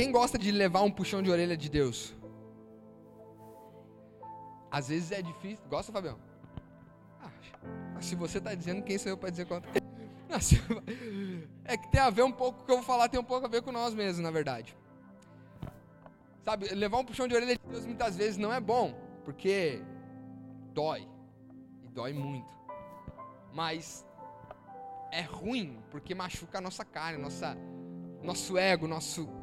Quem gosta de levar um puxão de orelha de Deus? Às vezes é difícil. Gosta, Fabião? Ah, se você está dizendo, quem sou eu para dizer quanto? É que tem a ver um pouco, o que eu vou falar tem um pouco a ver com nós mesmos, na verdade. Sabe, levar um puxão de orelha de Deus muitas vezes não é bom, porque dói. E dói muito. Mas é ruim, porque machuca a nossa carne, nossa, nosso ego, nosso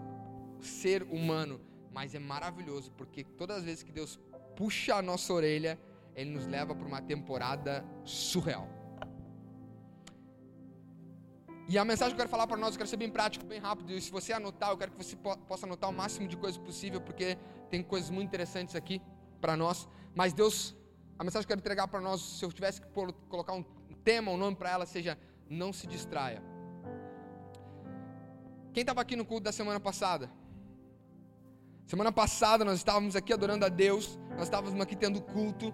ser humano. Mas é maravilhoso, porque todas as vezes que Deus puxa a nossa orelha, Ele nos leva para uma temporada surreal. E a mensagem que eu quero falar para nós, eu quero ser bem prático, bem rápido. E se você anotar, eu quero que você possa anotar o máximo de coisas possível, porque tem coisas muito interessantes aqui para nós. Mas Deus, a mensagem que eu quero entregar para nós, se eu tivesse que colocar um tema, um nome para ela, seja não se distraia. Quem estava aqui no culto da semana passada? Semana passada nós estávamos aqui adorando a Deus, nós estávamos aqui tendo culto,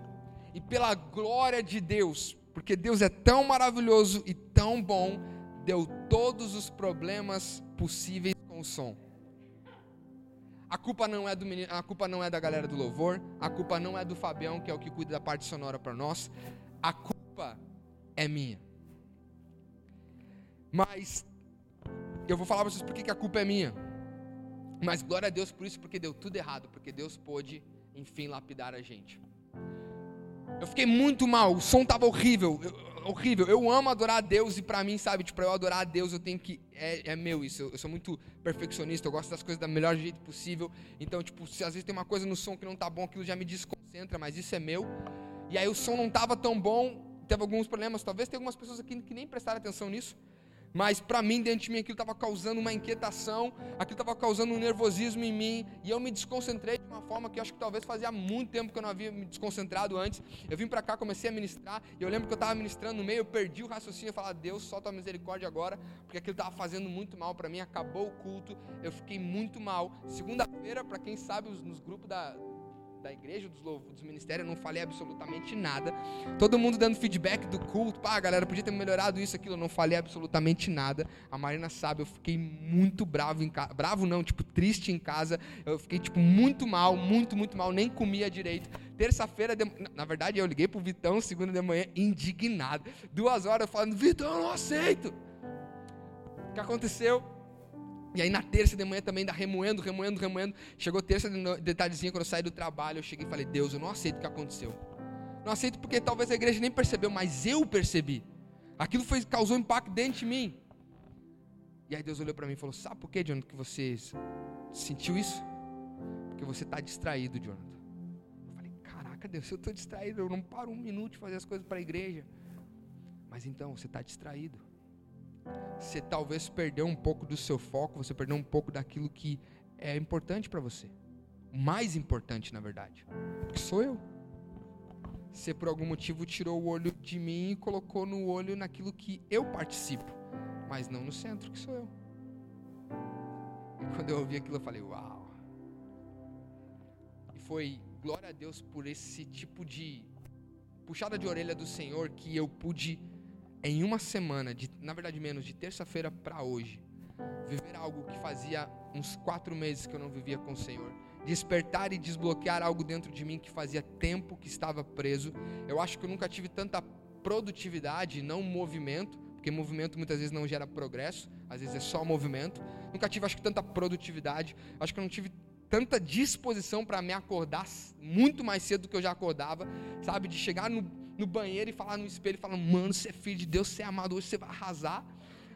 e pela glória de Deus, porque Deus é tão maravilhoso e tão bom, deu todos os problemas possíveis com o som. A culpa não é do menino, a culpa não é da galera do louvor, a culpa não é do Fabião, que é o que cuida da parte sonora para nós. A culpa é minha. Mas eu vou falar para vocês por que a culpa é minha. Mas glória a Deus por isso, porque deu tudo errado, porque Deus pôde, enfim, lapidar a gente. Eu fiquei muito mal, o som estava horrível. Eu, horrível. Eu amo adorar a Deus e para mim, sabe, tipo, para eu adorar a Deus eu tenho que é, é meu isso. Eu, eu, sou muito perfeccionista, eu gosto das coisas da melhor jeito possível. Então, tipo, se às vezes tem uma coisa no som que não tá bom, aquilo já me desconcentra, mas isso é meu. E aí o som não tava tão bom, teve alguns problemas, talvez tenha algumas pessoas aqui que nem prestaram atenção nisso. Mas para mim, dentro de mim, aquilo estava causando uma inquietação, aquilo estava causando um nervosismo em mim, e eu me desconcentrei de uma forma que eu acho que talvez fazia muito tempo que eu não havia me desconcentrado antes. Eu vim para cá, comecei a ministrar, e eu lembro que eu estava ministrando no meio, eu perdi o raciocínio e falei, Deus, solta a misericórdia agora, porque aquilo estava fazendo muito mal para mim, acabou o culto, eu fiquei muito mal. Segunda-feira, para quem sabe, nos grupos da, da igreja, dos, dos ministérios, eu não falei absolutamente nada. Todo mundo dando feedback do culto. Pá, galera, podia ter melhorado isso, aquilo. Eu não falei absolutamente nada. A Marina sabe, eu fiquei muito bravo em casa. Bravo não, tipo, triste em casa. Eu fiquei, tipo, muito mal, muito, muito mal. Nem comia direito. Terça-feira, de... na verdade, eu liguei pro Vitão, segunda de manhã, indignado. Duas horas falando, Vitão, eu não aceito. O que aconteceu? E aí na terça de manhã também, da remoendo, remoendo, remoendo. Chegou terça de tardezinha, quando eu saí do trabalho, eu cheguei e falei, Deus, eu não aceito o que aconteceu. Não aceito porque talvez a igreja nem percebeu, mas eu percebi. Aquilo foi, causou impacto dentro de mim. E aí Deus olhou para mim e falou, sabe por que, Jonathan, que você sentiu isso? Porque você está distraído, Jonathan. Eu falei, caraca, Deus, eu estou distraído, eu não paro um minuto de fazer as coisas para a igreja. Mas então, você está distraído você talvez perdeu um pouco do seu foco, você perdeu um pouco daquilo que é importante para você. O mais importante, na verdade, que sou eu. Você por algum motivo tirou o olho de mim e colocou no olho naquilo que eu participo, mas não no centro, que sou eu. E quando eu ouvi aquilo, eu falei, uau. E foi glória a Deus por esse tipo de puxada de orelha do Senhor que eu pude em uma semana, de, na verdade menos, de terça-feira para hoje, viver algo que fazia uns quatro meses que eu não vivia com o Senhor, despertar e desbloquear algo dentro de mim que fazia tempo que estava preso. Eu acho que eu nunca tive tanta produtividade, não movimento, porque movimento muitas vezes não gera progresso, às vezes é só movimento. Nunca tive, acho que, tanta produtividade, acho que eu não tive tanta disposição para me acordar muito mais cedo do que eu já acordava, sabe? De chegar no, no banheiro e falar no espelho, falando, mano, você é filho de Deus, você é amado, hoje você vai arrasar.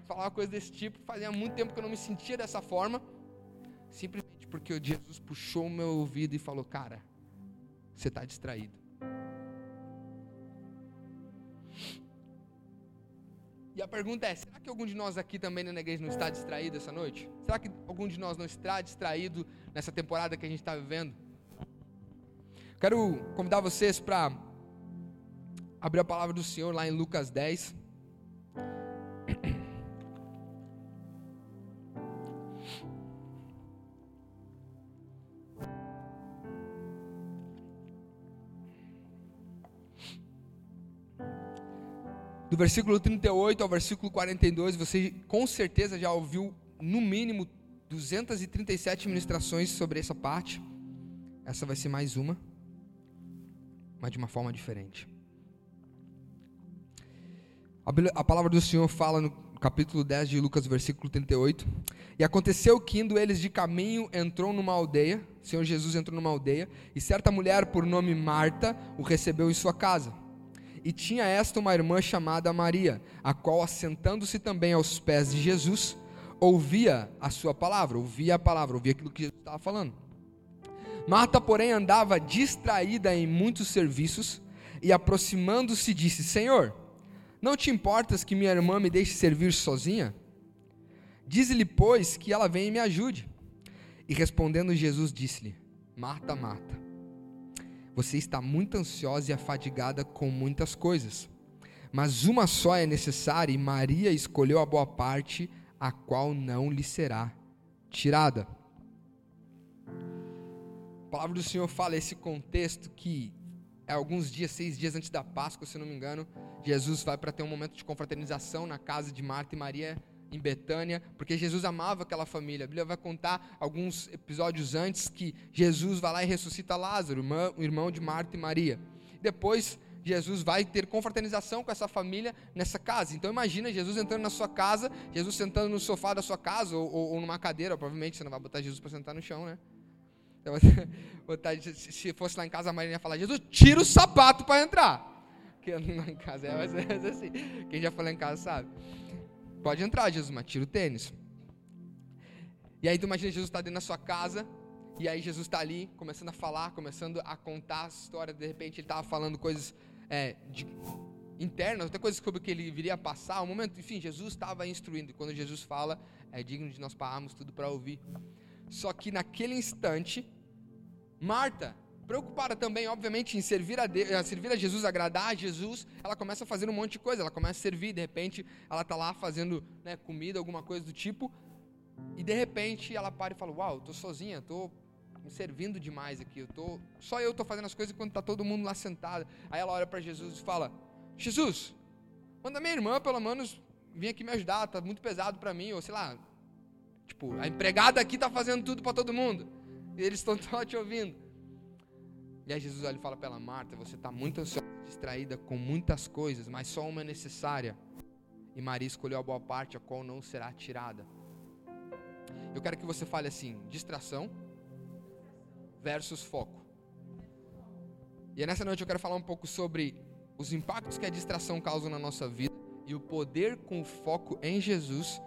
Falar uma coisa desse tipo. Fazia muito tempo que eu não me sentia dessa forma. Simplesmente porque Jesus puxou o meu ouvido e falou, cara, você está distraído. E a pergunta é: será que algum de nós aqui também na igreja não está distraído essa noite? Será que algum de nós não está distraído nessa temporada que a gente está vivendo? Quero convidar vocês para abrir a palavra do Senhor lá em Lucas 10. Do versículo 38 ao versículo 42, você com certeza já ouviu, no mínimo, 237 ministrações sobre essa parte. Essa vai ser mais uma, mas de uma forma diferente. A palavra do Senhor fala no capítulo 10 de Lucas, versículo 38. E aconteceu que, indo eles de caminho, entrou numa aldeia. O Senhor Jesus entrou numa aldeia. E certa mulher, por nome Marta, o recebeu em sua casa. E tinha esta uma irmã chamada Maria, a qual, assentando-se também aos pés de Jesus, ouvia a sua palavra, ouvia a palavra, ouvia aquilo que Jesus estava falando. Marta, porém, andava distraída em muitos serviços e, aproximando-se, disse: Senhor, não te importas que minha irmã me deixe servir sozinha? Dize-lhe, pois, que ela venha e me ajude. E respondendo Jesus, disse-lhe: Marta, Marta, você está muito ansiosa e afadigada com muitas coisas, mas uma só é necessária, e Maria escolheu a boa parte, a qual não lhe será tirada. A palavra do Senhor fala esse contexto que alguns dias, seis dias antes da Páscoa, se não me engano, Jesus vai para ter um momento de confraternização na casa de Marta e Maria em Betânia, porque Jesus amava aquela família. A Bíblia vai contar alguns episódios antes que Jesus vai lá e ressuscita Lázaro, o irmão de Marta e Maria. Depois Jesus vai ter confraternização com essa família nessa casa. Então imagina Jesus entrando na sua casa, Jesus sentando no sofá da sua casa ou, ou, ou numa cadeira. Provavelmente você não vai botar Jesus para sentar no chão, né? se fosse lá em casa, a Maria ia falar: Jesus, tira o sapato para entrar. Que lá em casa é mais assim. Quem já foi lá em casa sabe. Pode entrar, Jesus, mas tira o tênis. E aí tu imagina Jesus está dentro da sua casa, e aí Jesus está ali, começando a falar, começando a contar a história, de repente ele estava falando coisas é, de, internas, até coisas sobre o que ele viria a passar, um momento, enfim, Jesus estava instruindo, quando Jesus fala, é digno de nós pararmos tudo para ouvir. Só que naquele instante, Marta, preocupada também, obviamente, em servir a, Deus, servir a Jesus, agradar a Jesus, ela começa a fazer um monte de coisa. Ela começa a servir, de repente, ela está lá fazendo né, comida, alguma coisa do tipo, e de repente ela para e fala: Uau, estou sozinha, estou me servindo demais aqui. Eu tô, só eu estou fazendo as coisas enquanto está todo mundo lá sentado. Aí ela olha para Jesus e fala: Jesus, manda minha irmã pelo menos vir aqui me ajudar, está muito pesado para mim, ou sei lá. Tipo, a empregada aqui está fazendo tudo para todo mundo. E eles estão só te ouvindo. E aí Jesus olha e fala para ela, Marta, você está muito ansiosa, distraída com muitas coisas, mas só uma é necessária. E Maria escolheu a boa parte, a qual não será tirada. Eu quero que você fale assim: distração versus foco. E nessa noite eu quero falar um pouco sobre os impactos que a distração causa na nossa vida e o poder com foco em Jesus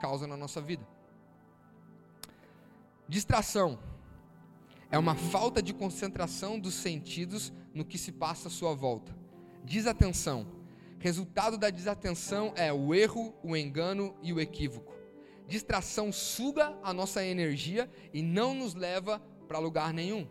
causa na nossa vida. Distração é uma falta de concentração dos sentidos no que se passa à sua volta. Desatenção. Resultado da desatenção é o erro, o engano e o equívoco. Distração suga a nossa energia e não nos leva para lugar nenhum.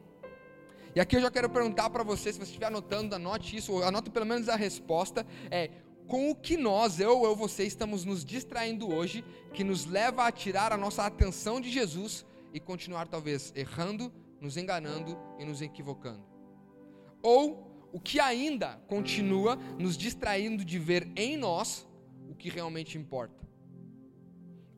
E aqui eu já quero perguntar para você, se você estiver anotando, anote isso, ou anote pelo menos a resposta, é com o que nós, eu ou você, estamos nos distraindo hoje, que nos leva a tirar a nossa atenção de Jesus e continuar talvez errando, nos enganando e nos equivocando. Ou o que ainda continua nos distraindo de ver em nós o que realmente importa.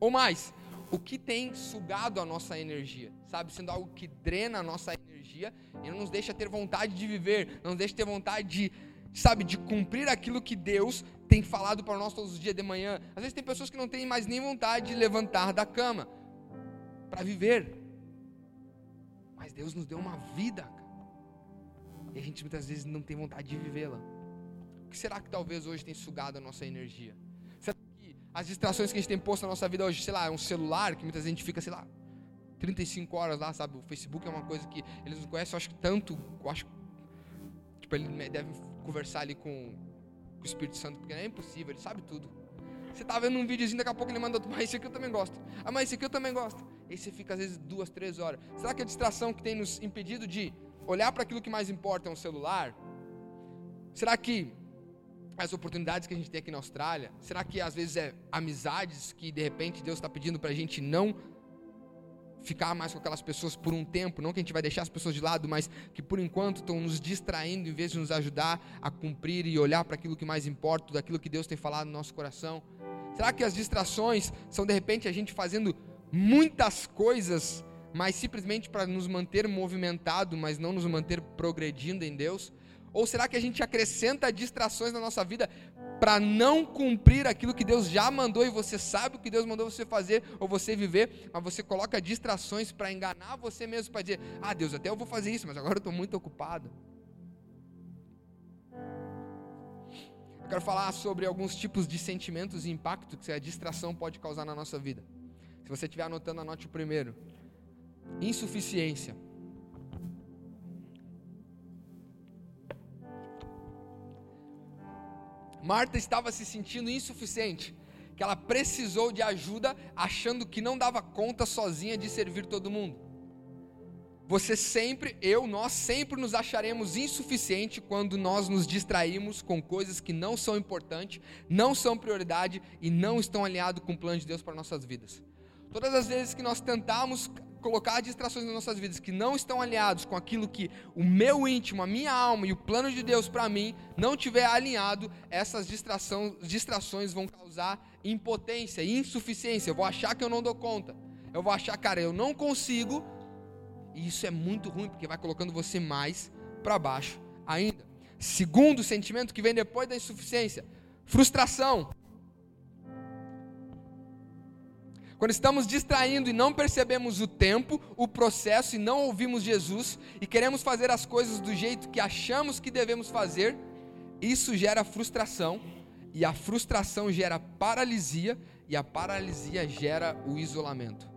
Ou mais, o que tem sugado a nossa energia, sabe? Sendo algo que drena a nossa energia e não nos deixa ter vontade de viver, não nos deixa ter vontade de, sabe, de cumprir aquilo que Deus tem falado para nós todos os dias de manhã. Às vezes tem pessoas que não têm mais nem vontade de levantar da cama para viver. Mas Deus nos deu uma vida. E a gente muitas vezes não tem vontade de vivê-la. O que será que talvez hoje tem sugado a nossa energia? Será que as distrações que a gente tem posto na nossa vida hoje, sei lá, é um celular que muitas vezes a gente fica, sei lá, 35 horas lá, sabe? O Facebook é uma coisa que eles não conhecem, eu acho que tanto, eu acho tipo, ele deve conversar ali com, com o Espírito Santo, porque é impossível, ele sabe tudo. Você tá vendo um videozinho, daqui a pouco ele manda outro, mas esse aqui eu também gosto. Ah, mas esse aqui eu também gosto. E você fica às vezes duas, três horas. Será que a distração que tem nos impedido de olhar para aquilo que mais importa é um celular? Será que as oportunidades que a gente tem aqui na Austrália? Será que às vezes é amizades que de repente Deus está pedindo para a gente não ficar mais com aquelas pessoas por um tempo? Não que a gente vai deixar as pessoas de lado, mas que por enquanto estão nos distraindo em vez de nos ajudar a cumprir e olhar para aquilo que mais importa, daquilo que Deus tem falado no nosso coração? Será que as distrações são de repente a gente fazendo muitas coisas, mas simplesmente para nos manter movimentado, mas não nos manter progredindo em Deus? Ou será que a gente acrescenta distrações na nossa vida para não cumprir aquilo que Deus já mandou e você sabe o que Deus mandou você fazer ou você viver, mas você coloca distrações para enganar você mesmo, para dizer: Ah, Deus, até eu vou fazer isso, mas agora eu estou muito ocupado. Eu quero falar sobre alguns tipos de sentimentos e impacto que a distração pode causar na nossa vida. Se você estiver anotando, anote o primeiro: insuficiência. Marta estava se sentindo insuficiente, que ela precisou de ajuda, achando que não dava conta sozinha de servir todo mundo. Você sempre, eu, nós sempre nos acharemos insuficiente quando nós nos distraímos com coisas que não são importantes, não são prioridade e não estão alinhados com o plano de Deus para nossas vidas. Todas as vezes que nós tentamos colocar distrações nas nossas vidas que não estão alinhados com aquilo que o meu íntimo, a minha alma e o plano de Deus para mim não tiver alinhado, essas distração, distrações vão causar impotência, insuficiência. Eu vou achar que eu não dou conta. Eu vou achar, cara, eu não consigo. E isso é muito ruim porque vai colocando você mais para baixo ainda. Segundo sentimento que vem depois da insuficiência, frustração. Quando estamos distraindo e não percebemos o tempo, o processo e não ouvimos Jesus e queremos fazer as coisas do jeito que achamos que devemos fazer, isso gera frustração e a frustração gera paralisia e a paralisia gera o isolamento.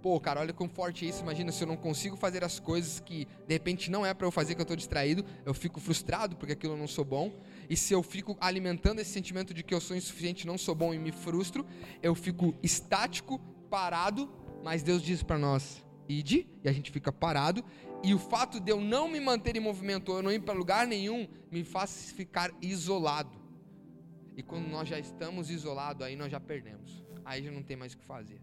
Pô, cara, olha como forte é isso. Imagina se eu não consigo fazer as coisas que de repente não é para eu fazer, que eu estou distraído, eu fico frustrado porque aquilo eu não sou bom. E se eu fico alimentando esse sentimento de que eu sou insuficiente, não sou bom e me frustro, eu fico estático, parado, mas Deus diz para nós: ide, e a gente fica parado, e o fato de eu não me manter em movimento, ou eu não ir para lugar nenhum, me faz ficar isolado. E quando nós já estamos isolados, aí nós já perdemos. Aí já não tem mais o que fazer.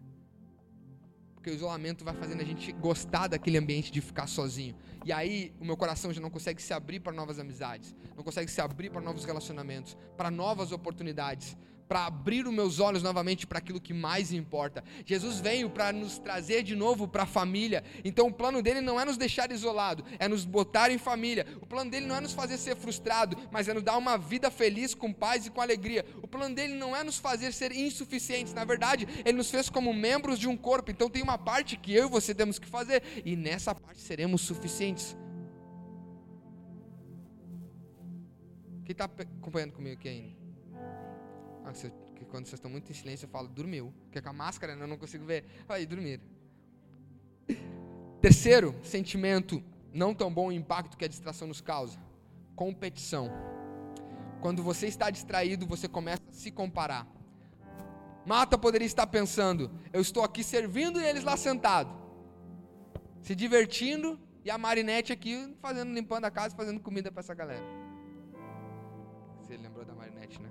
Porque o isolamento vai fazendo a gente gostar daquele ambiente de ficar sozinho. E aí o meu coração já não consegue se abrir para novas amizades, não consegue se abrir para novos relacionamentos, para novas oportunidades para abrir os meus olhos novamente para aquilo que mais importa. Jesus veio para nos trazer de novo para a família. Então o plano dele não é nos deixar isolado, é nos botar em família. O plano dele não é nos fazer ser frustrado, mas é nos dar uma vida feliz, com paz e com alegria. O plano dele não é nos fazer ser insuficientes. Na verdade, ele nos fez como membros de um corpo. Então tem uma parte que eu e você temos que fazer e nessa parte seremos suficientes. Quem está acompanhando comigo aqui ainda? Ah, que quando vocês estão muito em silêncio, eu falo, dormiu. Porque com a máscara né, eu não consigo ver. Aí, dormir. Terceiro sentimento não tão bom impacto que a distração nos causa: competição. Quando você está distraído, você começa a se comparar. Mata poderia estar pensando: eu estou aqui servindo e eles lá sentados, se divertindo, e a Marinette aqui fazendo, limpando a casa, fazendo comida para essa galera. Você lembrou da Marinette, né?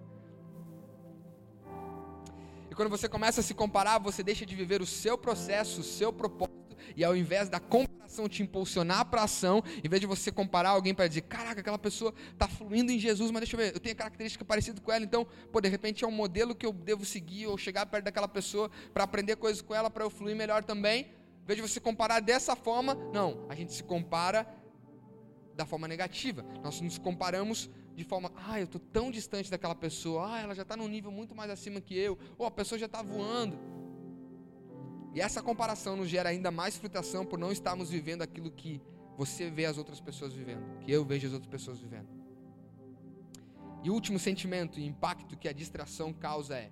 E quando você começa a se comparar, você deixa de viver o seu processo, o seu propósito, e ao invés da comparação te impulsionar para ação, em vez de você comparar alguém para dizer, caraca, aquela pessoa está fluindo em Jesus, mas deixa eu ver, eu tenho característica parecida com ela, então, pô, de repente é um modelo que eu devo seguir, ou chegar perto daquela pessoa para aprender coisas com ela, para eu fluir melhor também. Em vez de você comparar dessa forma, não, a gente se compara da forma negativa. Nós nos comparamos de forma, ah, eu estou tão distante daquela pessoa, ah, ela já está num nível muito mais acima que eu, ou a pessoa já está voando. E essa comparação nos gera ainda mais frustração por não estarmos vivendo aquilo que você vê as outras pessoas vivendo, que eu vejo as outras pessoas vivendo. E o último sentimento e impacto que a distração causa é: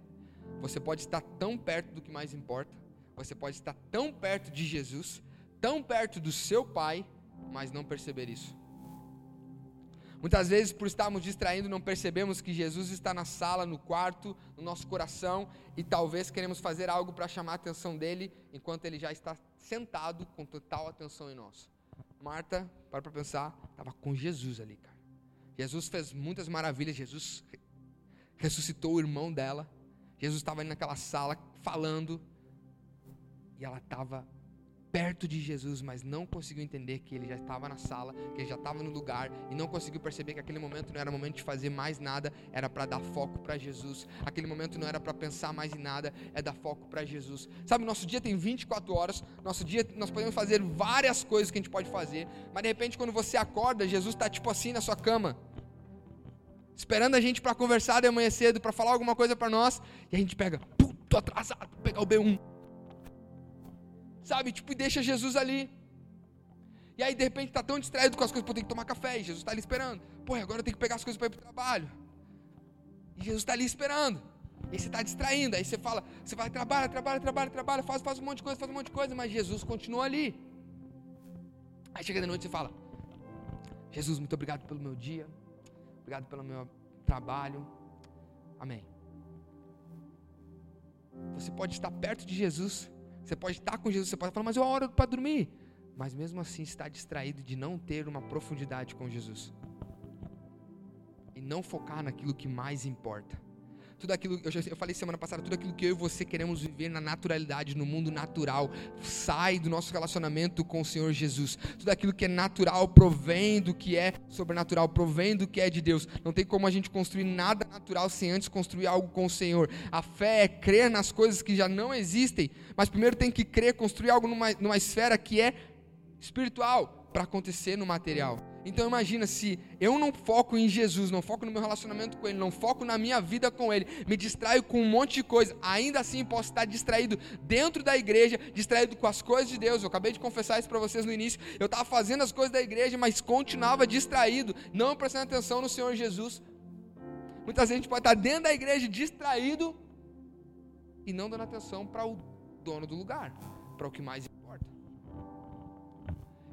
você pode estar tão perto do que mais importa, você pode estar tão perto de Jesus, tão perto do seu Pai, mas não perceber isso. Muitas vezes, por estarmos distraindo, não percebemos que Jesus está na sala, no quarto, no nosso coração, e talvez queremos fazer algo para chamar a atenção dele, enquanto ele já está sentado com total atenção em nós. Marta, para para pensar, estava com Jesus ali, cara. Jesus fez muitas maravilhas, Jesus ressuscitou o irmão dela, Jesus estava ali naquela sala falando, e ela estava perto de Jesus, mas não conseguiu entender que ele já estava na sala, que ele já estava no lugar e não conseguiu perceber que aquele momento não era momento de fazer mais nada, era para dar foco para Jesus. Aquele momento não era para pensar mais em nada, é dar foco para Jesus. Sabe, nosso dia tem 24 horas, nosso dia nós podemos fazer várias coisas que a gente pode fazer, mas de repente quando você acorda, Jesus está tipo assim na sua cama. Esperando a gente para conversar de manhã cedo, para falar alguma coisa para nós, e a gente pega, tô atrasado, pegar o B1 sabe? Tipo, e deixa Jesus ali. E aí, de repente, tá tão distraído com as coisas, pô, tem que tomar café, e Jesus está ali esperando. Pô, agora eu tenho que pegar as coisas para ir para o trabalho. E Jesus está ali esperando. E você está distraindo, aí você fala, você vai, trabalha, trabalha, trabalha, trabalha, faz, faz um monte de coisa, faz um monte de coisa, mas Jesus continua ali. Aí chega de noite e você fala, Jesus, muito obrigado pelo meu dia, obrigado pelo meu trabalho, amém. Você pode estar perto de Jesus você pode estar com Jesus, você pode falar, mas eu oro para dormir. Mas mesmo assim está distraído de não ter uma profundidade com Jesus. E não focar naquilo que mais importa tudo aquilo, eu, já, eu falei semana passada, tudo aquilo que eu e você queremos viver na naturalidade, no mundo natural, sai do nosso relacionamento com o Senhor Jesus. Tudo aquilo que é natural provém do que é sobrenatural, provém do que é de Deus. Não tem como a gente construir nada natural sem antes construir algo com o Senhor. A fé é crer nas coisas que já não existem, mas primeiro tem que crer, construir algo numa, numa esfera que é espiritual para acontecer no material. Então imagina se eu não foco em Jesus, não foco no meu relacionamento com Ele, não foco na minha vida com Ele, me distraio com um monte de coisa, ainda assim posso estar distraído dentro da igreja, distraído com as coisas de Deus. Eu acabei de confessar isso para vocês no início. Eu estava fazendo as coisas da igreja, mas continuava distraído, não prestando atenção no Senhor Jesus. Muitas vezes a gente pode estar dentro da igreja distraído e não dando atenção para o dono do lugar, para o que mais importa.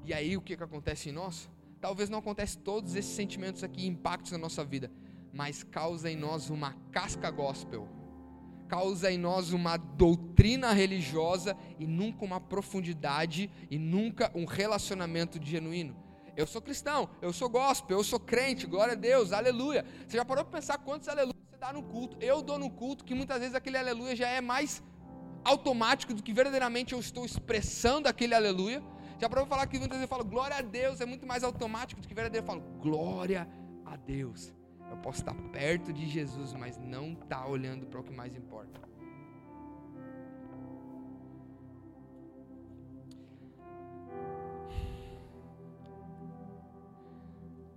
E aí o que, que acontece em nós? Talvez não aconteça todos esses sentimentos aqui, impactos na nossa vida, mas causa em nós uma casca gospel, causa em nós uma doutrina religiosa e nunca uma profundidade e nunca um relacionamento genuíno. Eu sou cristão, eu sou gospel, eu sou crente, glória a Deus, aleluia. Você já parou para pensar quantos aleluia você dá no culto? Eu dou no culto que muitas vezes aquele aleluia já é mais automático do que verdadeiramente eu estou expressando aquele aleluia. Já para falar que muitas vezes eu falo glória a Deus, é muito mais automático do que verdadeiro. Eu falo glória a Deus. Eu posso estar perto de Jesus, mas não estar tá olhando para o que mais importa.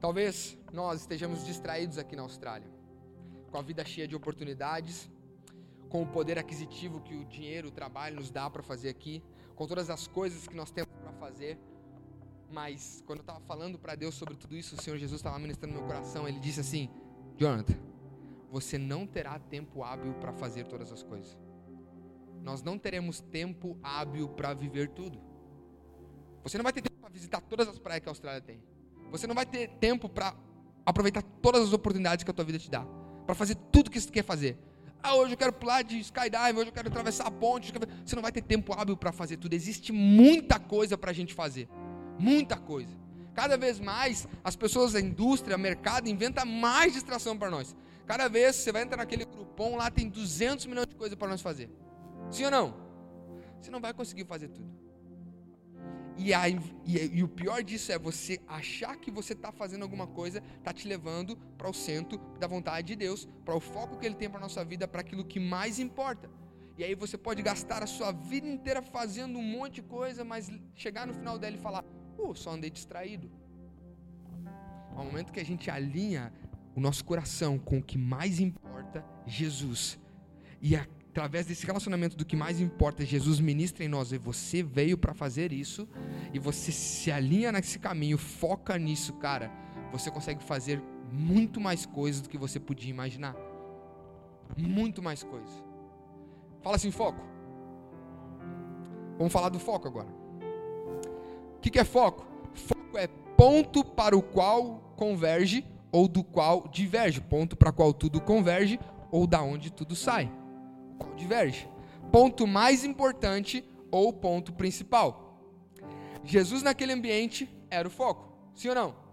Talvez nós estejamos distraídos aqui na Austrália, com a vida cheia de oportunidades, com o poder aquisitivo que o dinheiro, o trabalho nos dá para fazer aqui, com todas as coisas que nós temos para fazer. Mas quando eu estava falando para Deus sobre tudo isso, o Senhor Jesus estava ministrando meu coração. Ele disse assim: Jonathan, você não terá tempo hábil para fazer todas as coisas. Nós não teremos tempo hábil para viver tudo. Você não vai ter tempo para visitar todas as praias que a Austrália tem. Você não vai ter tempo para aproveitar todas as oportunidades que a tua vida te dá. Para fazer tudo que você quer fazer. Ah, hoje eu quero pular de skydive, hoje eu quero atravessar a ponte. Você não vai ter tempo hábil para fazer tudo. Existe muita coisa para a gente fazer. Muita coisa. Cada vez mais as pessoas, a indústria, o mercado inventa mais distração para nós. Cada vez você vai entrar naquele grupão lá, tem 200 milhões de coisas para nós fazer. Sim ou não? Você não vai conseguir fazer tudo. E, a, e, e, o pior disso é você achar que você está fazendo alguma coisa, está te levando para o centro da vontade de Deus, para o foco que Ele tem para a nossa vida, para aquilo que mais importa. E aí você pode gastar a sua vida inteira fazendo um monte de coisa, mas chegar no final dela e falar: uh, só andei distraído. Ao momento que a gente alinha o nosso coração com o que mais importa, Jesus, e a através desse relacionamento do que mais importa, Jesus ministra em nós, e você veio para fazer isso, e você se alinha nesse caminho, foca nisso, cara, você consegue fazer muito mais coisas do que você podia imaginar. Muito mais coisas. Fala assim, foco. Vamos falar do foco agora. O que, que é foco? Foco é ponto para o qual converge ou do qual diverge, ponto para qual tudo converge ou da onde tudo sai diverge. Ponto mais importante ou ponto principal. Jesus naquele ambiente era o foco, sim ou não?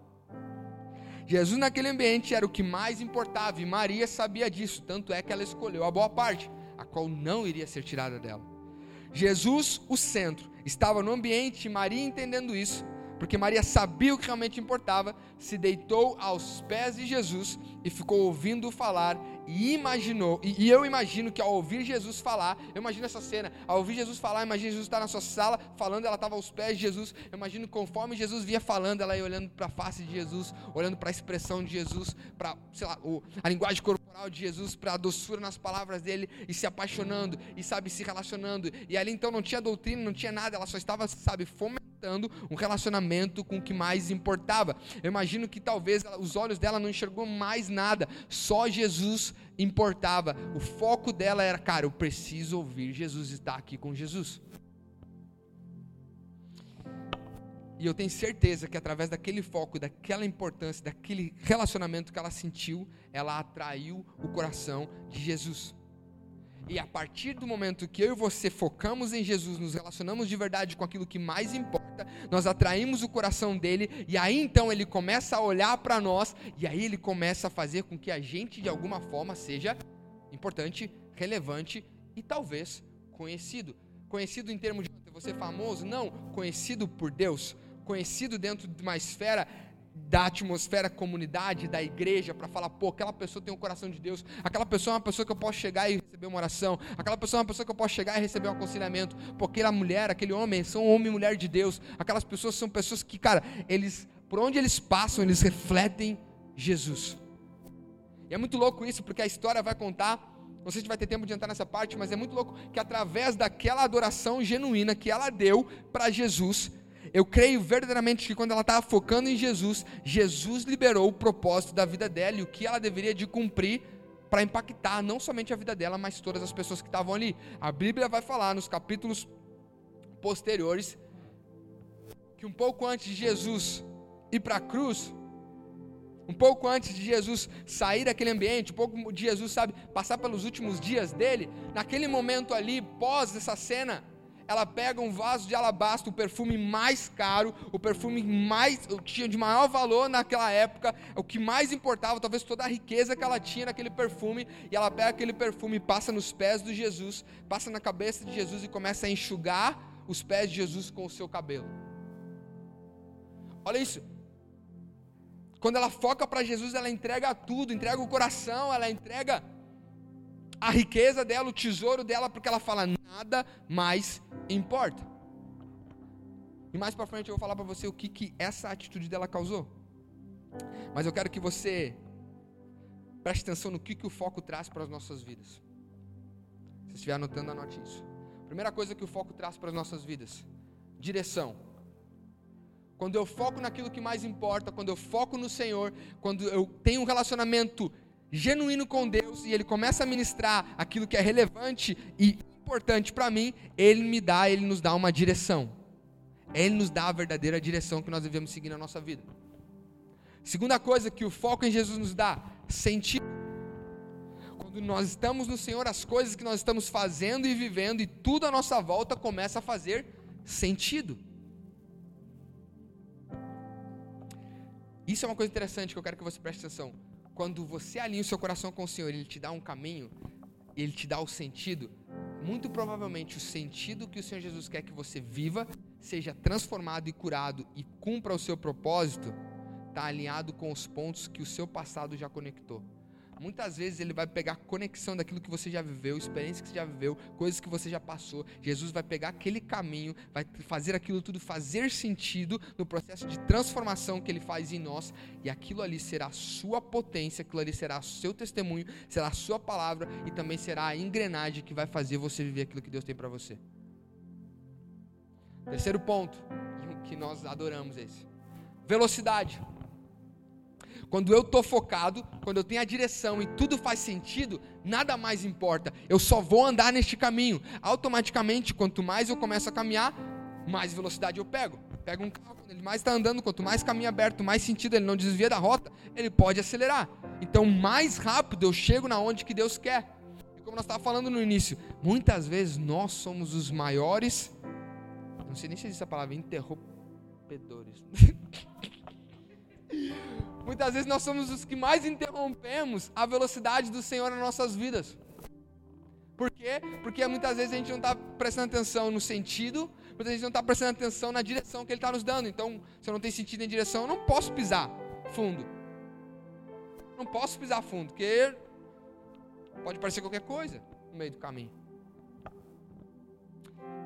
Jesus naquele ambiente era o que mais importava e Maria sabia disso, tanto é que ela escolheu a boa parte, a qual não iria ser tirada dela. Jesus, o centro, estava no ambiente, Maria entendendo isso, porque Maria sabia o que realmente importava, se deitou aos pés de Jesus e ficou ouvindo falar e imaginou, e, e, eu imagino que ao ouvir Jesus falar, eu imagino essa cena, ao ouvir Jesus falar, imagina Jesus estar na sua sala falando, ela estava aos pés de Jesus, eu imagino conforme Jesus via falando, ela ia olhando para a face de Jesus, olhando para a expressão de Jesus, para, sei lá, o, a linguagem corporal de Jesus, para a doçura nas palavras dele, e se apaixonando, e sabe, se relacionando, e ali então não tinha doutrina, não tinha nada, ela só estava, sabe, fomentando um relacionamento com o que mais importava. Eu imagino que talvez os olhos dela não enxergou mais nada, só Jesus importava. O foco dela era, cara, eu preciso ouvir Jesus estar aqui com Jesus. E eu tenho certeza que através daquele foco, daquela importância, daquele relacionamento que ela sentiu, ela atraiu o coração de Jesus. E a partir do momento que eu e você focamos em Jesus, nos relacionamos de verdade com aquilo que mais importa, nós atraímos o coração dele, e aí então ele começa a olhar para nós, e aí ele começa a fazer com que a gente de alguma forma seja importante, relevante e talvez conhecido. Conhecido em termos de você famoso? Não, conhecido por Deus, conhecido dentro de uma esfera da atmosfera comunidade, da igreja, para falar, pô, aquela pessoa tem o um coração de Deus, aquela pessoa é uma pessoa que eu posso chegar e receber uma oração, aquela pessoa é uma pessoa que eu posso chegar e receber um aconselhamento, porque aquela mulher, aquele homem, são homem e mulher de Deus, aquelas pessoas são pessoas que, cara, eles, por onde eles passam, eles refletem Jesus. E é muito louco isso, porque a história vai contar, não sei se vai ter tempo de entrar nessa parte, mas é muito louco que através daquela adoração genuína que ela deu para Jesus, eu creio verdadeiramente que quando ela estava focando em Jesus, Jesus liberou o propósito da vida dela e o que ela deveria de cumprir para impactar não somente a vida dela, mas todas as pessoas que estavam ali. A Bíblia vai falar nos capítulos posteriores que um pouco antes de Jesus ir para a cruz, um pouco antes de Jesus sair daquele ambiente, um pouco de Jesus, sabe, passar pelos últimos dias dele, naquele momento ali, pós essa cena, ela pega um vaso de alabastro, o perfume mais caro, o perfume mais tinha de maior valor naquela época, o que mais importava, talvez toda a riqueza que ela tinha naquele perfume, e ela pega aquele perfume passa nos pés de Jesus, passa na cabeça de Jesus e começa a enxugar os pés de Jesus com o seu cabelo. Olha isso. Quando ela foca para Jesus, ela entrega tudo, entrega o coração, ela entrega a riqueza dela, o tesouro dela, porque ela fala nada mais importa. E mais para frente eu vou falar para você o que, que essa atitude dela causou. Mas eu quero que você preste atenção no que, que o foco traz para as nossas vidas. Se estiver anotando, anote isso. Primeira coisa que o foco traz para as nossas vidas: direção. Quando eu foco naquilo que mais importa, quando eu foco no Senhor, quando eu tenho um relacionamento genuíno com Deus e ele começa a ministrar aquilo que é relevante e importante para mim, ele me dá, ele nos dá uma direção. Ele nos dá a verdadeira direção que nós devemos seguir na nossa vida. Segunda coisa que o foco em Jesus nos dá, sentido. Quando nós estamos no Senhor, as coisas que nós estamos fazendo e vivendo e tudo à nossa volta começa a fazer sentido. Isso é uma coisa interessante que eu quero que você preste atenção quando você alinha o seu coração com o Senhor, Ele te dá um caminho, Ele te dá o sentido, muito provavelmente o sentido que o Senhor Jesus quer que você viva, seja transformado e curado e cumpra o seu propósito, está alinhado com os pontos que o seu passado já conectou. Muitas vezes ele vai pegar conexão daquilo que você já viveu, experiências que você já viveu, coisas que você já passou. Jesus vai pegar aquele caminho, vai fazer aquilo tudo fazer sentido no processo de transformação que ele faz em nós, e aquilo ali será a sua potência, aquilo ali será o seu testemunho, será a sua palavra e também será a engrenagem que vai fazer você viver aquilo que Deus tem para você. Terceiro ponto que nós adoramos esse. Velocidade. Quando eu estou focado, quando eu tenho a direção e tudo faz sentido, nada mais importa. Eu só vou andar neste caminho. Automaticamente, quanto mais eu começo a caminhar, mais velocidade eu pego. Pega um carro, ele mais está andando, quanto mais caminho aberto, mais sentido, ele não desvia da rota, ele pode acelerar. Então, mais rápido eu chego na onde que Deus quer. E como nós estávamos falando no início, muitas vezes nós somos os maiores, não sei nem se existe essa palavra, interrompedores. Muitas vezes nós somos os que mais interrompemos a velocidade do Senhor nas nossas vidas. Por quê? Porque muitas vezes a gente não está prestando atenção no sentido, muitas vezes a gente não está prestando atenção na direção que ele está nos dando. Então, se eu não tenho sentido em direção, eu não posso pisar fundo. Não posso pisar fundo, porque pode parecer qualquer coisa no meio do caminho.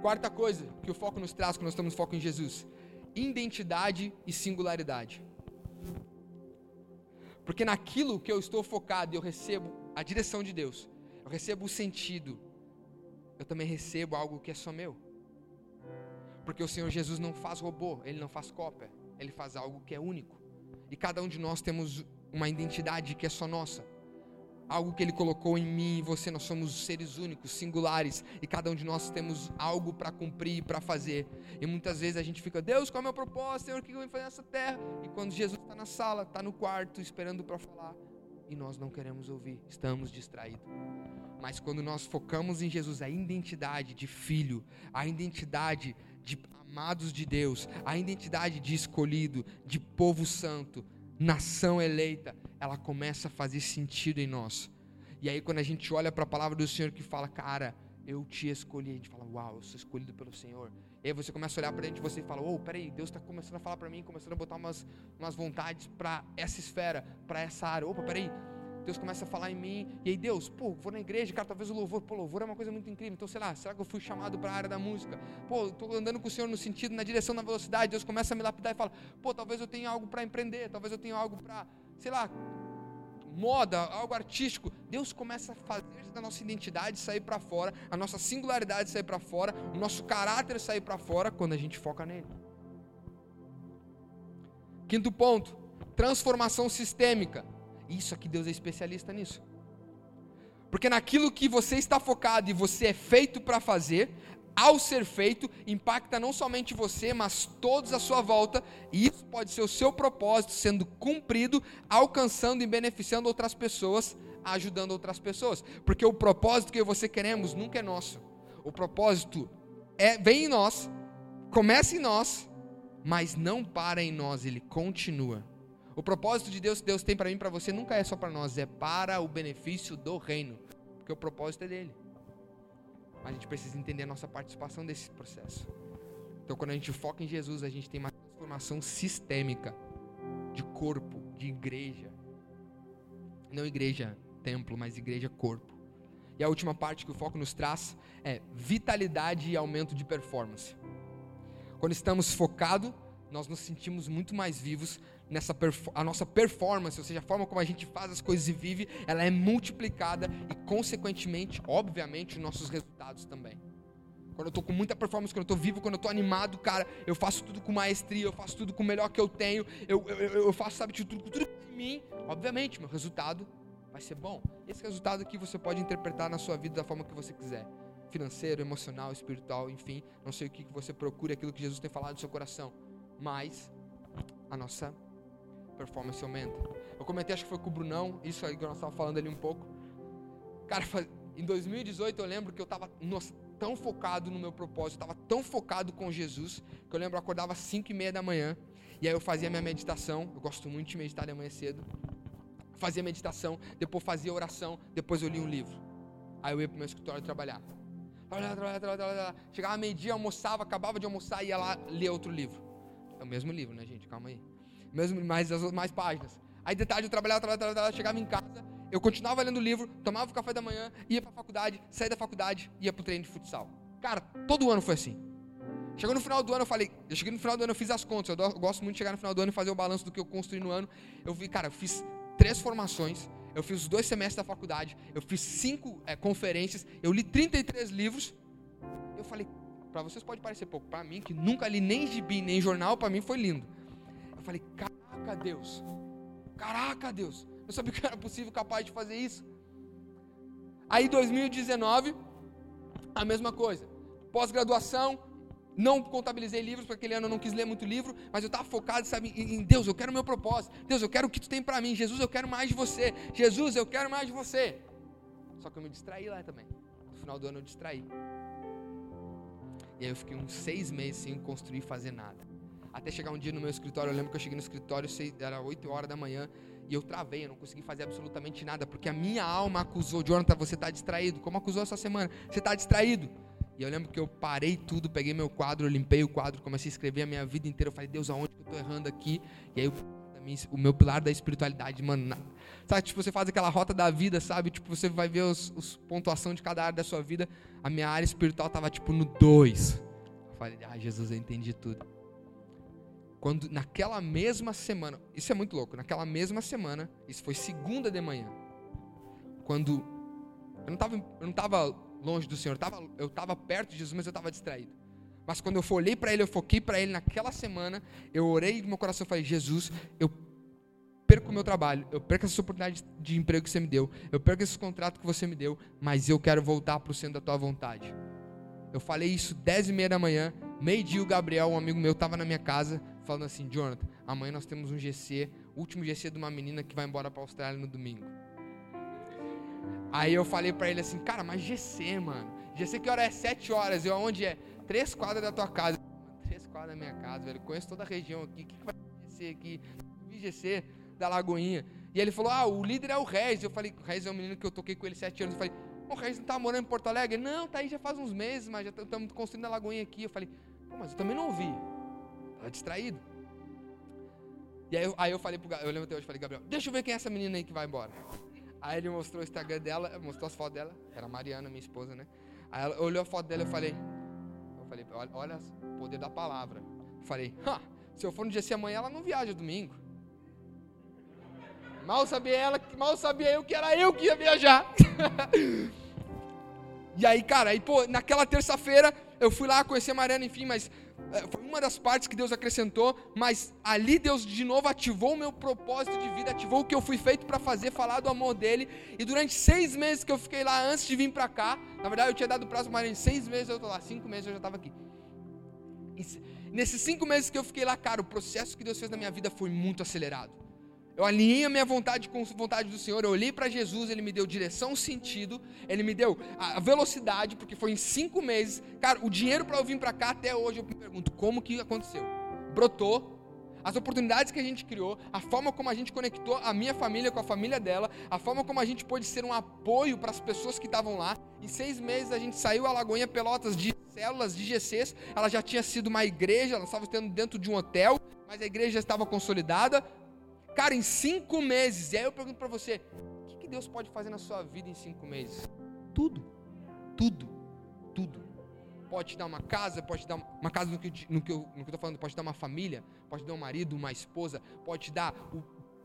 Quarta coisa que o foco nos traz quando nós estamos foco em Jesus: identidade e singularidade. Porque naquilo que eu estou focado, eu recebo a direção de Deus, eu recebo o sentido, eu também recebo algo que é só meu. Porque o Senhor Jesus não faz robô, ele não faz cópia, ele faz algo que é único. E cada um de nós temos uma identidade que é só nossa algo que Ele colocou em mim e você. Nós somos seres únicos, singulares, e cada um de nós temos algo para cumprir e para fazer. E muitas vezes a gente fica, Deus, qual é o meu propósito? Senhor, o que eu vou fazer nessa terra? E quando Jesus está na sala, está no quarto, esperando para falar, e nós não queremos ouvir, estamos distraídos. Mas quando nós focamos em Jesus, a identidade de filho, a identidade de amados de Deus, a identidade de escolhido, de povo santo, nação eleita, ela começa a fazer sentido em nós. E aí, quando a gente olha para a palavra do Senhor que fala, cara, eu te escolhi, a gente fala, uau, eu sou escolhido pelo Senhor. E aí você começa a olhar para dentro de você e fala, oh, peraí, Deus está começando a falar para mim, começando a botar umas, umas vontades para essa esfera, para essa área. Opa, peraí, Deus começa a falar em mim, e aí Deus, pô, vou na igreja, cara, talvez o louvor, pô, louvor é uma coisa muito incrível, então sei lá, será que eu fui chamado para a área da música? Pô, estou andando com o Senhor no sentido, na direção da velocidade, Deus começa a me lapidar e fala, pô, talvez eu tenha algo para empreender, talvez eu tenha algo para, sei lá, moda, algo artístico. Deus começa a fazer da nossa identidade sair para fora, a nossa singularidade sair para fora, o nosso caráter sair para fora quando a gente foca nele. Quinto ponto, transformação sistêmica. Isso aqui Deus é especialista nisso. Porque naquilo que você está focado e você é feito para fazer, ao ser feito, impacta não somente você, mas todos à sua volta, e isso pode ser o seu propósito sendo cumprido, alcançando e beneficiando outras pessoas, ajudando outras pessoas. Porque o propósito que você queremos nunca é nosso. O propósito é vem em nós, começa em nós, mas não para em nós, ele continua. O propósito de Deus que Deus tem para mim para você nunca é só para nós, é para o benefício do reino, porque o propósito é dele. A gente precisa entender a nossa participação desse processo. Então, quando a gente foca em Jesus, a gente tem uma transformação sistêmica de corpo, de igreja. Não igreja templo, mas igreja corpo. E a última parte que o foco nos traz é vitalidade e aumento de performance. Quando estamos focados, nós nos sentimos muito mais vivos, nessa a nossa performance, ou seja, a forma como a gente faz as coisas e vive, ela é multiplicada e, consequentemente, obviamente, os nossos resultados também. Quando eu estou com muita performance, quando eu estou vivo, quando eu estou animado, cara, eu faço tudo com maestria, eu faço tudo com o melhor que eu tenho, eu, eu, eu faço, sabe, tudo, tudo em mim, obviamente, meu resultado vai ser bom. Esse resultado aqui você pode interpretar na sua vida da forma que você quiser. Financeiro, emocional, espiritual, enfim, não sei o que você procura, aquilo que Jesus tem falado no seu coração. Mas a nossa performance aumenta. Eu comentei, acho que foi com o Brunão, isso aí que nós estávamos falando ali um pouco. Cara, em 2018 eu lembro que eu estava tão focado no meu propósito, estava tão focado com Jesus, que eu lembro eu acordava às 5 e meia da manhã, e aí eu fazia minha meditação, eu gosto muito de meditar de manhã cedo, fazia meditação, depois fazia oração, depois eu li um livro. Aí eu ia para o meu escritório trabalhar. Chegava meio-dia, almoçava, acabava de almoçar ia lá ler outro livro. É o mesmo livro, né, gente? Calma aí mesmo mais, mais páginas. Aí de tarde eu trabalhava, trabalhava, trabalhava, chegava em casa, eu continuava lendo o livro, tomava o café da manhã, ia para a faculdade, saía da faculdade, ia para o treino de futsal. Cara, todo ano foi assim. Chegou no final do ano, eu falei, eu cheguei no final do ano, eu fiz as contas, eu gosto muito de chegar no final do ano e fazer o balanço do que eu construí no ano. Eu vi, cara, eu fiz três formações, eu fiz os dois semestres da faculdade, eu fiz cinco é, conferências, eu li 33 livros. Eu falei, para vocês pode parecer pouco, para mim, que nunca li nem gibi, nem jornal, para mim foi lindo. Falei, caraca, Deus. Caraca, Deus. Eu sabia que era possível, capaz de fazer isso. Aí 2019, a mesma coisa. Pós-graduação, não contabilizei livros, porque aquele ano eu não quis ler muito livro, mas eu estava focado, sabe, em Deus, eu quero o meu propósito. Deus, eu quero o que tu tem para mim. Jesus, eu quero mais de você. Jesus, eu quero mais de você. Só que eu me distraí lá também. No final do ano eu distraí. E aí eu fiquei uns seis meses sem construir fazer nada. Até chegar um dia no meu escritório, eu lembro que eu cheguei no escritório, era 8 horas da manhã, E eu travei, eu não consegui fazer absolutamente nada, porque a minha alma acusou, Jonathan, você está distraído. Como acusou essa semana? Você está distraído. E eu lembro que eu parei tudo, peguei meu quadro, limpei o quadro, comecei a escrever a minha vida inteira. Eu falei, Deus, aonde que eu estou errando aqui? E aí o meu pilar da espiritualidade, mano. Sabe, tipo, você faz aquela rota da vida, sabe? Tipo, você vai ver os, os pontuação de cada área da sua vida. A minha área espiritual estava tipo no 2. Eu falei, ah, Jesus, eu entendi tudo. Quando naquela mesma semana, isso é muito louco, naquela mesma semana, isso foi segunda de manhã. Quando eu não estava eu não tava longe do Senhor, eu estava perto de Jesus, mas eu estava distraído. Mas quando eu olhei para Ele, eu foquei para Ele naquela semana, eu orei no meu coração e falei: Jesus, eu perco o meu trabalho, eu perco essa oportunidade de emprego que você me deu, eu perco esse contrato que você me deu, mas eu quero voltar para o centro da tua vontade. Eu falei isso dez e meia da manhã, meio-dia o Gabriel, um amigo meu, estava na minha casa, falando assim, Jonathan, amanhã nós temos um GC, último GC de uma menina que vai embora para a Austrália no domingo. Aí eu falei para ele assim, cara, mas GC, mano. GC que hora é? Sete horas. Eu aonde é? Três quadras da tua casa. Três quadras da minha casa, velho. Conheço toda a região aqui. O que, que vai GC aqui? GC da Lagoinha. E ele falou, ah, o líder é o Reis. Eu falei, o Reis é um menino que eu toquei com ele sete anos. Eu falei, o Reis não tá morando em Porto Alegre? Não, tá aí já faz uns meses, mas já estamos construindo a Lagoinha aqui. Eu falei, mas eu também não ouvi. Tava distraído. E aí, aí eu falei pro eu lembro até hoje, falei, Gabriel, deixa eu ver quem é essa menina aí que vai embora. Aí ele mostrou o Instagram dela, mostrou as fotos dela, era a Mariana, minha esposa, né? Aí ela olhou a foto dela e eu falei, eu falei, olha, olha o poder da palavra. Eu falei, se eu for no dia assim amanhã, ela não viaja domingo. Mal sabia ela, mal sabia eu que era eu que ia viajar. e aí, cara, aí, pô, naquela terça-feira eu fui lá conhecer a Mariana, enfim, mas foi uma das partes que Deus acrescentou, mas ali Deus de novo ativou o meu propósito de vida, ativou o que eu fui feito para fazer, falar do amor dele. E durante seis meses que eu fiquei lá antes de vir para cá, na verdade eu tinha dado prazo para seis meses eu estou lá, cinco meses eu já estava aqui. E nesses cinco meses que eu fiquei lá, cara, o processo que Deus fez na minha vida foi muito acelerado. Eu alinhei a minha vontade com a vontade do Senhor. Eu olhei para Jesus, Ele me deu direção, sentido. Ele me deu a velocidade, porque foi em cinco meses. Cara, o dinheiro para eu vir para cá até hoje, eu me pergunto como que aconteceu. Brotou. As oportunidades que a gente criou, a forma como a gente conectou a minha família com a família dela, a forma como a gente pôde ser um apoio para as pessoas que estavam lá. Em seis meses a gente saiu a Lagoinha Pelotas de células, de GCs. Ela já tinha sido uma igreja, ela estava estando dentro de um hotel, mas a igreja já estava consolidada Cara, em cinco meses. E aí eu pergunto para você: o que, que Deus pode fazer na sua vida em cinco meses? Tudo. Tudo. Tudo. Pode te dar uma casa, pode te dar uma casa no que, no que, eu, no que eu tô falando, pode te dar uma família, pode te dar um marido, uma esposa, pode te dar o,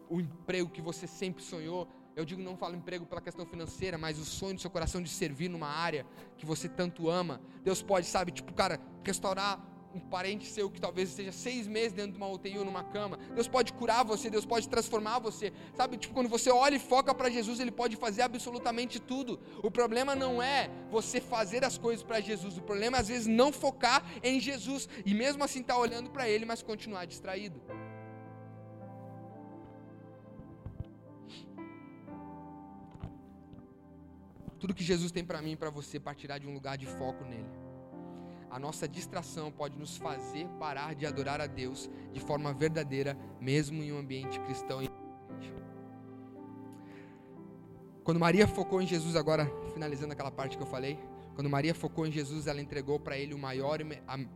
o emprego que você sempre sonhou. Eu digo não falo emprego pela questão financeira, mas o sonho do seu coração de servir numa área que você tanto ama. Deus pode, sabe, tipo, cara, restaurar um parente seu que talvez esteja seis meses dentro de uma UTI ou numa cama. Deus pode curar você, Deus pode transformar você. Sabe, tipo, quando você olha e foca para Jesus, Ele pode fazer absolutamente tudo. O problema não é você fazer as coisas para Jesus, o problema é às vezes não focar em Jesus e mesmo assim estar tá olhando para Ele, mas continuar distraído. Tudo que Jesus tem para mim e para você partirá de um lugar de foco nele a nossa distração pode nos fazer parar de adorar a Deus de forma verdadeira, mesmo em um ambiente cristão. Quando Maria focou em Jesus, agora finalizando aquela parte que eu falei, quando Maria focou em Jesus, ela entregou para ele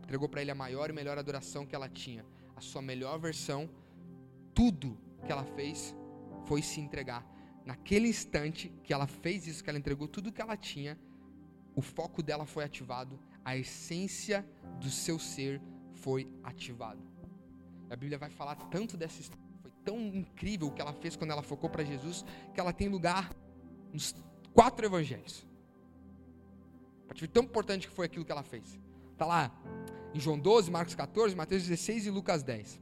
entregou para ele a maior e melhor adoração que ela tinha, a sua melhor versão. Tudo que ela fez foi se entregar. Naquele instante que ela fez isso, que ela entregou tudo que ela tinha, o foco dela foi ativado a essência do seu ser foi ativado. A Bíblia vai falar tanto dessa história, foi tão incrível o que ela fez quando ela focou para Jesus, que ela tem lugar nos quatro evangelhos. Para te ver tão importante que foi aquilo que ela fez. Está lá em João 12, Marcos 14, Mateus 16 e Lucas 10.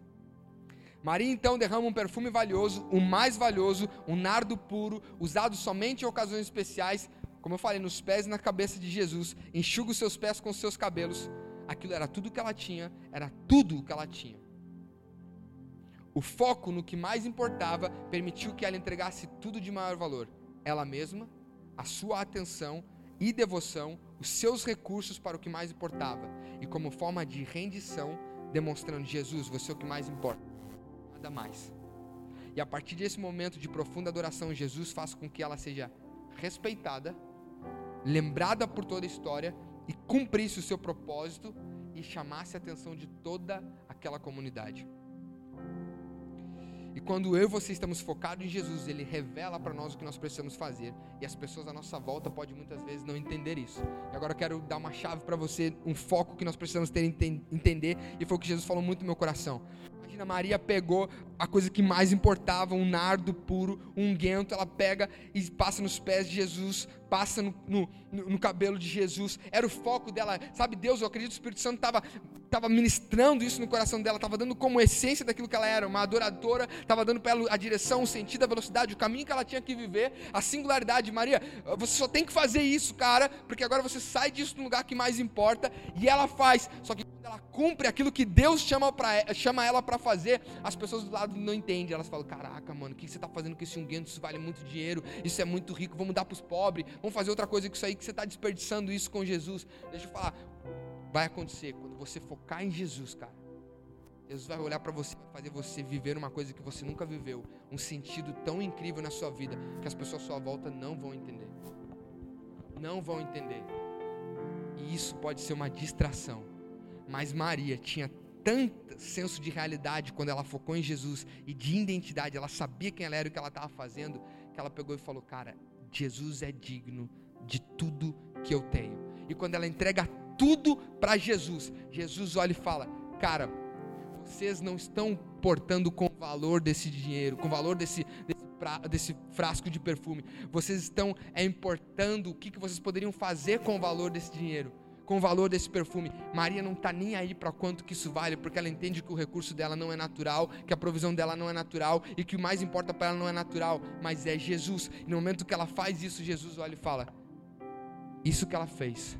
Maria então derrama um perfume valioso, o mais valioso, um nardo puro, usado somente em ocasiões especiais, como eu falei, nos pés e na cabeça de Jesus, enxuga os seus pés com os seus cabelos. Aquilo era tudo que ela tinha, era tudo o que ela tinha. O foco no que mais importava permitiu que ela entregasse tudo de maior valor: ela mesma, a sua atenção e devoção, os seus recursos para o que mais importava, e como forma de rendição, demonstrando: Jesus, você é o que mais importa, nada mais. E a partir desse momento de profunda adoração, Jesus faz com que ela seja respeitada, lembrada por toda a história e cumprisse o seu propósito e chamasse a atenção de toda aquela comunidade. E quando eu e você estamos focados em Jesus, Ele revela para nós o que nós precisamos fazer. E as pessoas à nossa volta podem muitas vezes não entender isso. E agora eu quero dar uma chave para você, um foco que nós precisamos ter entender. E foi o que Jesus falou muito no meu coração. Imagina, Maria pegou a coisa que mais importava, um nardo puro, um unguento, ela pega e passa nos pés de Jesus, passa no, no, no, cabelo de Jesus. Era o foco dela, sabe? Deus, eu acredito, o Espírito Santo estava estava ministrando isso no coração dela, estava dando como essência daquilo que ela era, uma adoradora, estava dando para ela a direção, o sentido, a velocidade, o caminho que ela tinha que viver, a singularidade. Maria, você só tem que fazer isso, cara, porque agora você sai disso no lugar que mais importa e ela faz. Só que ela cumpre aquilo que Deus chama, pra, chama ela para fazer, as pessoas do lado não entendem. Elas falam: Caraca, mano, o que você está fazendo com esse unguento? Isso vale muito dinheiro, isso é muito rico, vamos dar para os pobres, vamos fazer outra coisa com isso aí que você está desperdiçando isso com Jesus. Deixa eu falar vai acontecer quando você focar em Jesus, cara. Jesus vai olhar para você, vai fazer você viver uma coisa que você nunca viveu, um sentido tão incrível na sua vida que as pessoas à sua volta não vão entender. Não vão entender. E isso pode ser uma distração. Mas Maria tinha tanto senso de realidade quando ela focou em Jesus e de identidade, ela sabia quem ela era e o que ela estava fazendo, que ela pegou e falou: Cara, Jesus é digno de tudo que eu tenho. E quando ela entrega tudo para Jesus. Jesus olha e fala: Cara, vocês não estão portando com o valor desse dinheiro, com o valor desse, desse, desse frasco de perfume. Vocês estão é, importando o que, que vocês poderiam fazer com o valor desse dinheiro, com o valor desse perfume. Maria não está nem aí para quanto que isso vale, porque ela entende que o recurso dela não é natural, que a provisão dela não é natural e que o mais importa para ela não é natural, mas é Jesus. E no momento que ela faz isso, Jesus olha e fala: Isso que ela fez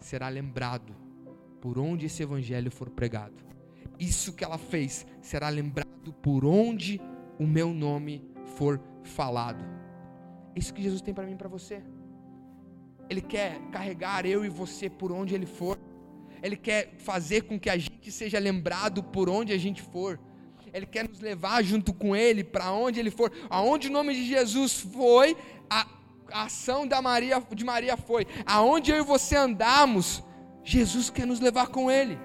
será lembrado por onde esse evangelho for pregado. Isso que ela fez será lembrado por onde o meu nome for falado. Isso que Jesus tem para mim e para você. Ele quer carregar eu e você por onde ele for. Ele quer fazer com que a gente seja lembrado por onde a gente for. Ele quer nos levar junto com ele para onde ele for. Aonde o nome de Jesus foi, a, ação da Maria, de Maria foi: aonde eu e você andamos, Jesus quer nos levar com Ele.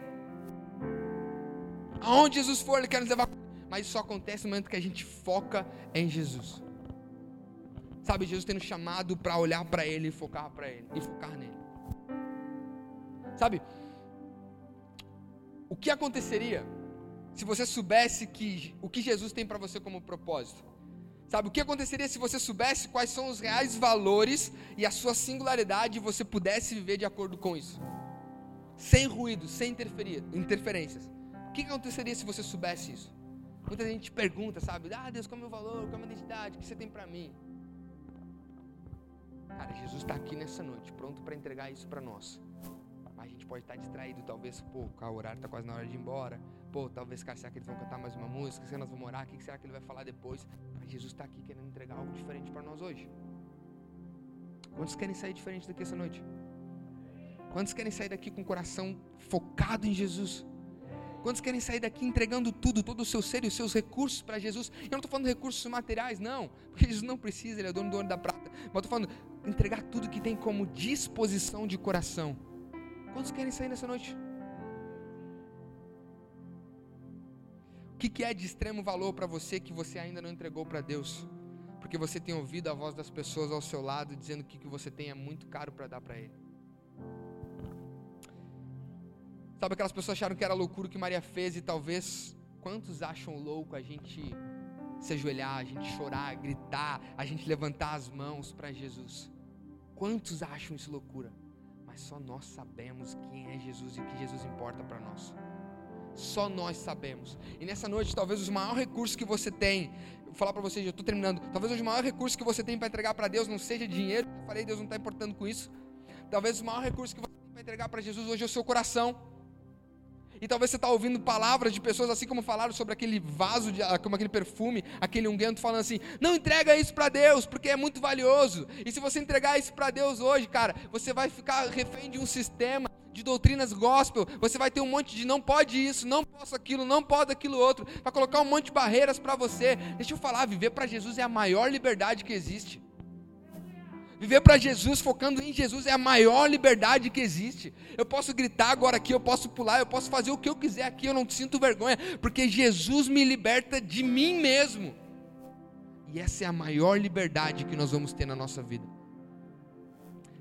Aonde Jesus for, Ele quer nos levar. Mas isso só acontece no momento que a gente foca em Jesus. Sabe, Jesus tem nos chamado para olhar para Ele e focar para Ele e focar nele. Sabe, o que aconteceria se você soubesse que o que Jesus tem para você como propósito? Sabe, o que aconteceria se você soubesse quais são os reais valores e a sua singularidade e você pudesse viver de acordo com isso? Sem ruído, sem interferências. O que aconteceria se você soubesse isso? Muita gente pergunta, sabe? Ah, Deus, qual é o meu valor? Qual é a minha identidade? O que você tem para mim? Cara, Jesus está aqui nessa noite, pronto para entregar isso para nós. A gente pode estar distraído, talvez, pô, o horário está quase na hora de ir embora. Pô, talvez, cara, será que eles vão cantar mais uma música? Será que nós vamos orar? O que será que ele vai falar depois? Mas Jesus está aqui querendo entregar algo diferente para nós hoje. Quantos querem sair diferente daqui essa noite? Quantos querem sair daqui com o coração focado em Jesus? Quantos querem sair daqui entregando tudo, todo o seu ser e os seus recursos para Jesus? Eu não estou falando recursos materiais, não, porque Jesus não precisa, Ele é dono do ouro da prata. Mas estou falando entregar tudo que tem como disposição de coração Quantos querem sair nessa noite? O que, que é de extremo valor para você que você ainda não entregou para Deus? Porque você tem ouvido a voz das pessoas ao seu lado dizendo que o que você tem é muito caro para dar para Ele. Sabe aquelas pessoas acharam que era loucura o que Maria fez e talvez quantos acham louco a gente se ajoelhar, a gente chorar, gritar, a gente levantar as mãos para Jesus? Quantos acham isso loucura? mas só nós sabemos quem é Jesus e o que Jesus importa para nós. Só nós sabemos. E nessa noite, talvez os maiores recursos que você tem, vou falar para vocês, eu estou terminando. Talvez os maiores recursos que você tem para entregar para Deus não seja dinheiro. Eu falei, Deus não está importando com isso. Talvez os maiores recursos que você tem para entregar para Jesus hoje é o seu coração. E talvez você está ouvindo palavras de pessoas assim como falaram sobre aquele vaso, de, ah, como aquele perfume, aquele unguento, falando assim: não entrega isso para Deus, porque é muito valioso. E se você entregar isso para Deus hoje, cara, você vai ficar refém de um sistema de doutrinas gospel. Você vai ter um monte de não pode isso, não posso aquilo, não pode aquilo outro. Vai colocar um monte de barreiras para você. Deixa eu falar, viver para Jesus é a maior liberdade que existe. Viver para Jesus, focando em Jesus, é a maior liberdade que existe. Eu posso gritar agora aqui, eu posso pular, eu posso fazer o que eu quiser aqui, eu não sinto vergonha, porque Jesus me liberta de mim mesmo. E essa é a maior liberdade que nós vamos ter na nossa vida.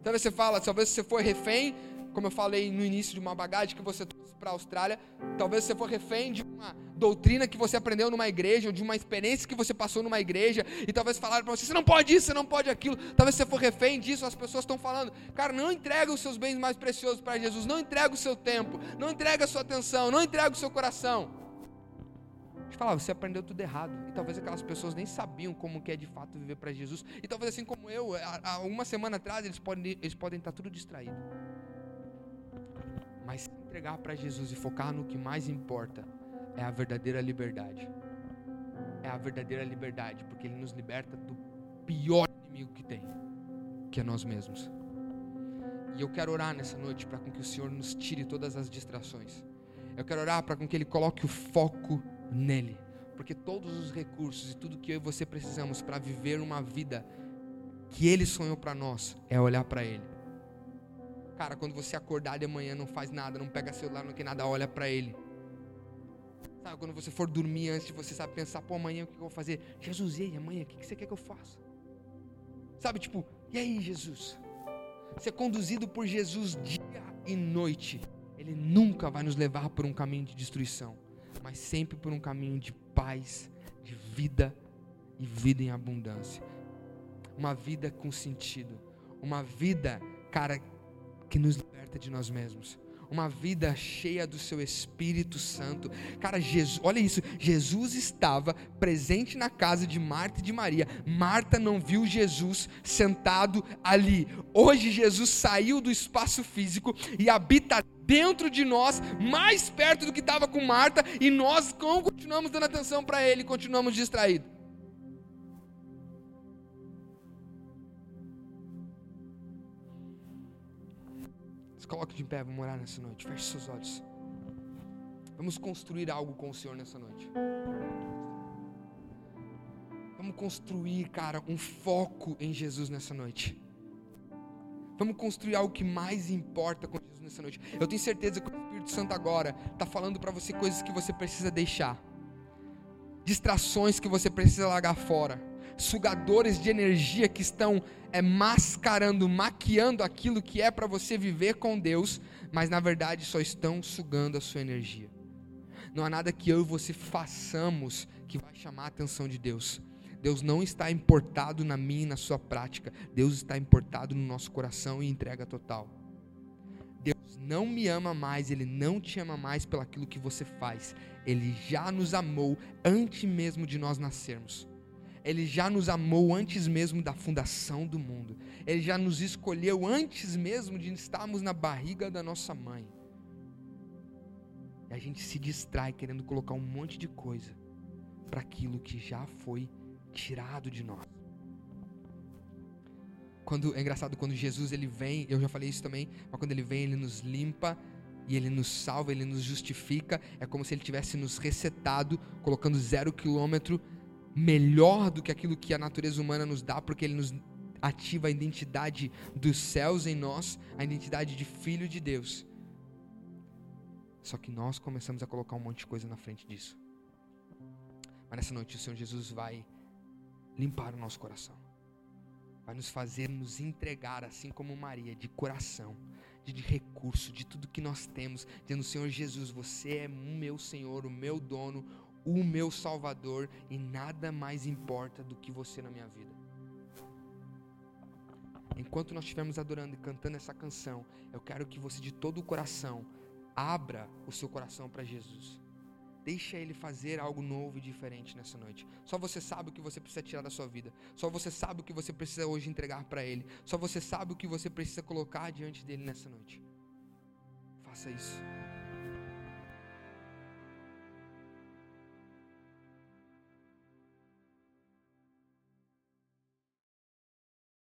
Talvez você fala, talvez você for refém como eu falei no início, de uma bagagem que você trouxe para a Austrália. Talvez você for refém de uma doutrina que você aprendeu numa igreja, ou de uma experiência que você passou numa igreja, e talvez falaram para você: você não pode isso, você não pode aquilo. Talvez você for refém disso, as pessoas estão falando: cara, não entrega os seus bens mais preciosos para Jesus, não entrega o seu tempo, não entrega a sua atenção, não entrega o seu coração. Deixa eu falar, você aprendeu tudo errado. E talvez aquelas pessoas nem sabiam como que é de fato viver para Jesus. E talvez assim como eu, há uma semana atrás, eles podem, eles podem estar tudo distraídos. Mas se entregar para Jesus e focar no que mais importa é a verdadeira liberdade. É a verdadeira liberdade, porque Ele nos liberta do pior inimigo que tem, que é nós mesmos. E eu quero orar nessa noite para que o Senhor nos tire todas as distrações. Eu quero orar para que Ele coloque o foco nele, porque todos os recursos e tudo que eu e você precisamos para viver uma vida que Ele sonhou para nós é olhar para Ele. Cara, quando você acordar de manhã, não faz nada, não pega celular, não quer nada, olha para ele. Sabe, quando você for dormir antes você sabe pensar, pô, amanhã o que eu vou fazer? Jesus, e aí, amanhã, o que você quer que eu faça? Sabe, tipo, e aí, Jesus? Ser conduzido por Jesus dia e noite. Ele nunca vai nos levar por um caminho de destruição, mas sempre por um caminho de paz, de vida e vida em abundância. Uma vida com sentido. Uma vida, cara, que nos liberta de nós mesmos. Uma vida cheia do seu Espírito Santo. Cara, Jesus, olha isso. Jesus estava presente na casa de Marta e de Maria. Marta não viu Jesus sentado ali. Hoje Jesus saiu do espaço físico e habita dentro de nós, mais perto do que estava com Marta, e nós continuamos dando atenção para ele, continuamos distraídos. Coloque de pé, vamos orar nessa noite. Feche seus olhos. Vamos construir algo com o Senhor nessa noite. Vamos construir, cara, um foco em Jesus nessa noite. Vamos construir algo que mais importa com Jesus nessa noite. Eu tenho certeza que o Espírito Santo agora está falando para você coisas que você precisa deixar, distrações que você precisa largar fora sugadores de energia que estão é, mascarando, maquiando aquilo que é para você viver com Deus, mas na verdade só estão sugando a sua energia. Não há nada que eu e você façamos que vai chamar a atenção de Deus. Deus não está importado na minha e na sua prática. Deus está importado no nosso coração e entrega total. Deus não me ama mais, Ele não te ama mais pelo aquilo que você faz. Ele já nos amou antes mesmo de nós nascermos. Ele já nos amou antes mesmo da fundação do mundo. Ele já nos escolheu antes mesmo de estarmos na barriga da nossa mãe. E a gente se distrai querendo colocar um monte de coisa para aquilo que já foi tirado de nós. Quando é engraçado quando Jesus ele vem, eu já falei isso também, mas quando ele vem ele nos limpa e ele nos salva, ele nos justifica, é como se ele tivesse nos resetado, colocando zero quilômetro melhor do que aquilo que a natureza humana nos dá, porque ele nos ativa a identidade dos céus em nós, a identidade de filho de Deus. Só que nós começamos a colocar um monte de coisa na frente disso. Mas nessa noite o Senhor Jesus vai limpar o nosso coração. Vai nos fazer nos entregar, assim como Maria, de coração, de, de recurso, de tudo que nós temos, dizendo: Senhor Jesus, você é o meu Senhor, o meu dono, o meu Salvador e nada mais importa do que você na minha vida. Enquanto nós estivermos adorando e cantando essa canção, eu quero que você de todo o coração abra o seu coração para Jesus. Deixa ele fazer algo novo e diferente nessa noite. Só você sabe o que você precisa tirar da sua vida. Só você sabe o que você precisa hoje entregar para ele. Só você sabe o que você precisa colocar diante dele nessa noite. Faça isso.